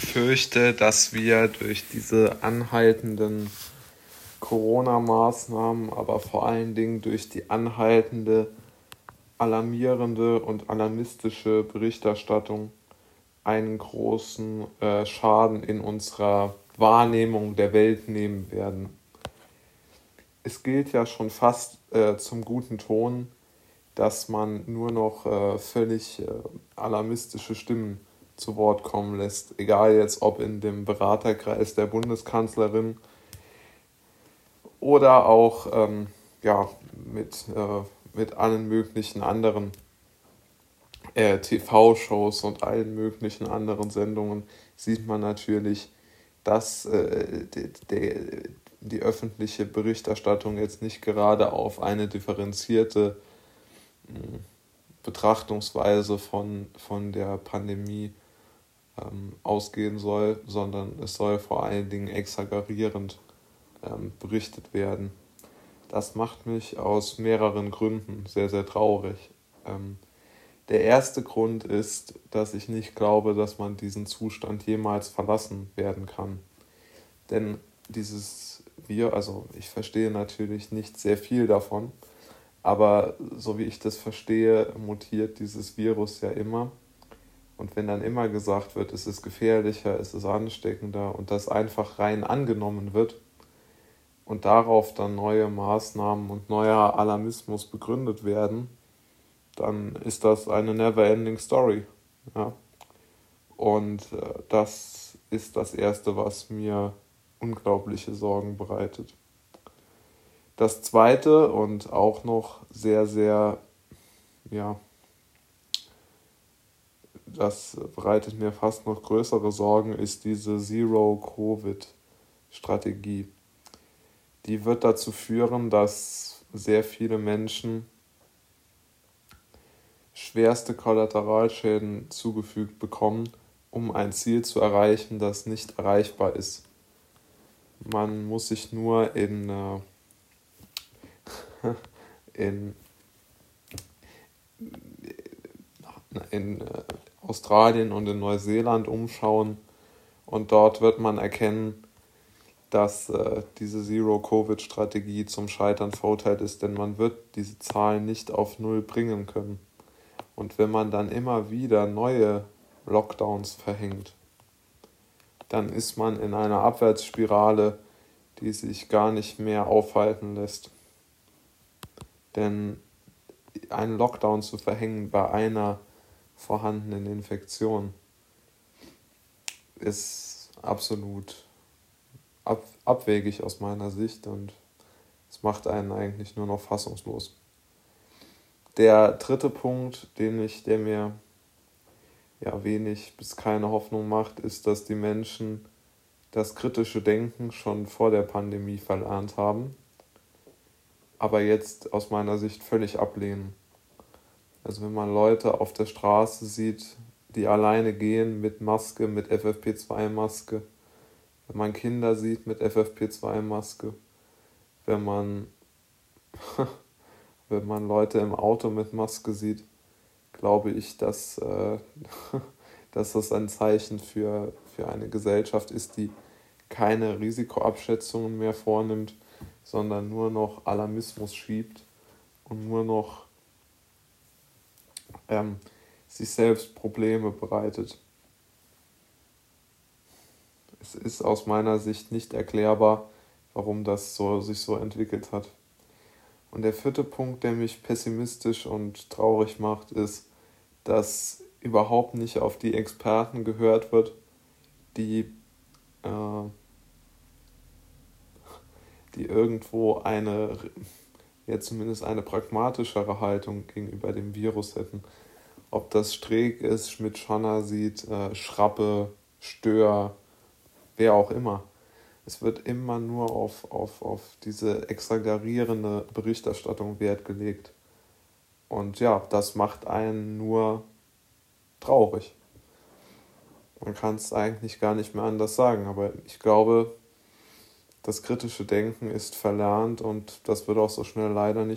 befürchte, dass wir durch diese anhaltenden Corona-Maßnahmen, aber vor allen Dingen durch die anhaltende alarmierende und alarmistische Berichterstattung einen großen äh, Schaden in unserer Wahrnehmung der Welt nehmen werden. Es gilt ja schon fast äh, zum guten Ton, dass man nur noch äh, völlig äh, alarmistische Stimmen zu Wort kommen lässt. Egal jetzt, ob in dem Beraterkreis der Bundeskanzlerin oder auch ähm, ja, mit, äh, mit allen möglichen anderen äh, TV-Shows und allen möglichen anderen Sendungen sieht man natürlich, dass äh, die, die, die öffentliche Berichterstattung jetzt nicht gerade auf eine differenzierte hm, Betrachtungsweise von, von der Pandemie ähm, ausgehen soll, sondern es soll vor allen Dingen exaggerierend ähm, berichtet werden. Das macht mich aus mehreren Gründen sehr, sehr traurig. Ähm, der erste Grund ist, dass ich nicht glaube, dass man diesen Zustand jemals verlassen werden kann. Denn dieses Wir, also ich verstehe natürlich nicht sehr viel davon, aber so wie ich das verstehe, mutiert dieses Virus ja immer. Und wenn dann immer gesagt wird, es ist gefährlicher, es ist ansteckender und das einfach rein angenommen wird und darauf dann neue Maßnahmen und neuer Alarmismus begründet werden, dann ist das eine never-ending Story. Ja? Und äh, das ist das Erste, was mir unglaubliche Sorgen bereitet. Das Zweite und auch noch sehr, sehr, ja, das bereitet mir fast noch größere Sorgen, ist diese Zero-Covid-Strategie. Die wird dazu führen, dass sehr viele Menschen schwerste Kollateralschäden zugefügt bekommen, um ein Ziel zu erreichen, das nicht erreichbar ist. Man muss sich nur in, äh, in, in Australien und in Neuseeland umschauen und dort wird man erkennen, dass äh, diese Zero-Covid-Strategie zum Scheitern verurteilt ist, denn man wird diese Zahlen nicht auf Null bringen können. Und wenn man dann immer wieder neue Lockdowns verhängt, dann ist man in einer Abwärtsspirale, die sich gar nicht mehr aufhalten lässt. Denn einen Lockdown zu verhängen bei einer vorhandenen Infektion ist absolut ab, abwegig aus meiner Sicht und es macht einen eigentlich nur noch fassungslos. Der dritte Punkt, den ich, der mir ja wenig bis keine Hoffnung macht, ist, dass die Menschen das kritische Denken schon vor der Pandemie verlernt haben, aber jetzt aus meiner Sicht völlig ablehnen. Also wenn man Leute auf der Straße sieht, die alleine gehen mit Maske, mit FFP2-Maske, wenn man Kinder sieht mit FFP2-Maske, wenn man, wenn man Leute im Auto mit Maske sieht, glaube ich, dass, äh, dass das ein Zeichen für, für eine Gesellschaft ist, die keine Risikoabschätzungen mehr vornimmt, sondern nur noch Alarmismus schiebt und nur noch ähm, sich selbst Probleme bereitet. Es ist aus meiner Sicht nicht erklärbar, warum das so, sich so entwickelt hat. Und der vierte Punkt, der mich pessimistisch und traurig macht, ist, dass überhaupt nicht auf die Experten gehört wird, die, äh, die irgendwo eine ja zumindest eine pragmatischere Haltung gegenüber dem Virus hätten. Ob das Streeck ist, Schmidt-Schanner sieht, äh, Schrappe, Stör, wer auch immer. Es wird immer nur auf, auf, auf diese exagerierende Berichterstattung Wert gelegt. Und ja, das macht einen nur traurig. Man kann es eigentlich gar nicht mehr anders sagen, aber ich glaube, das kritische Denken ist verlernt und das wird auch so schnell leider nicht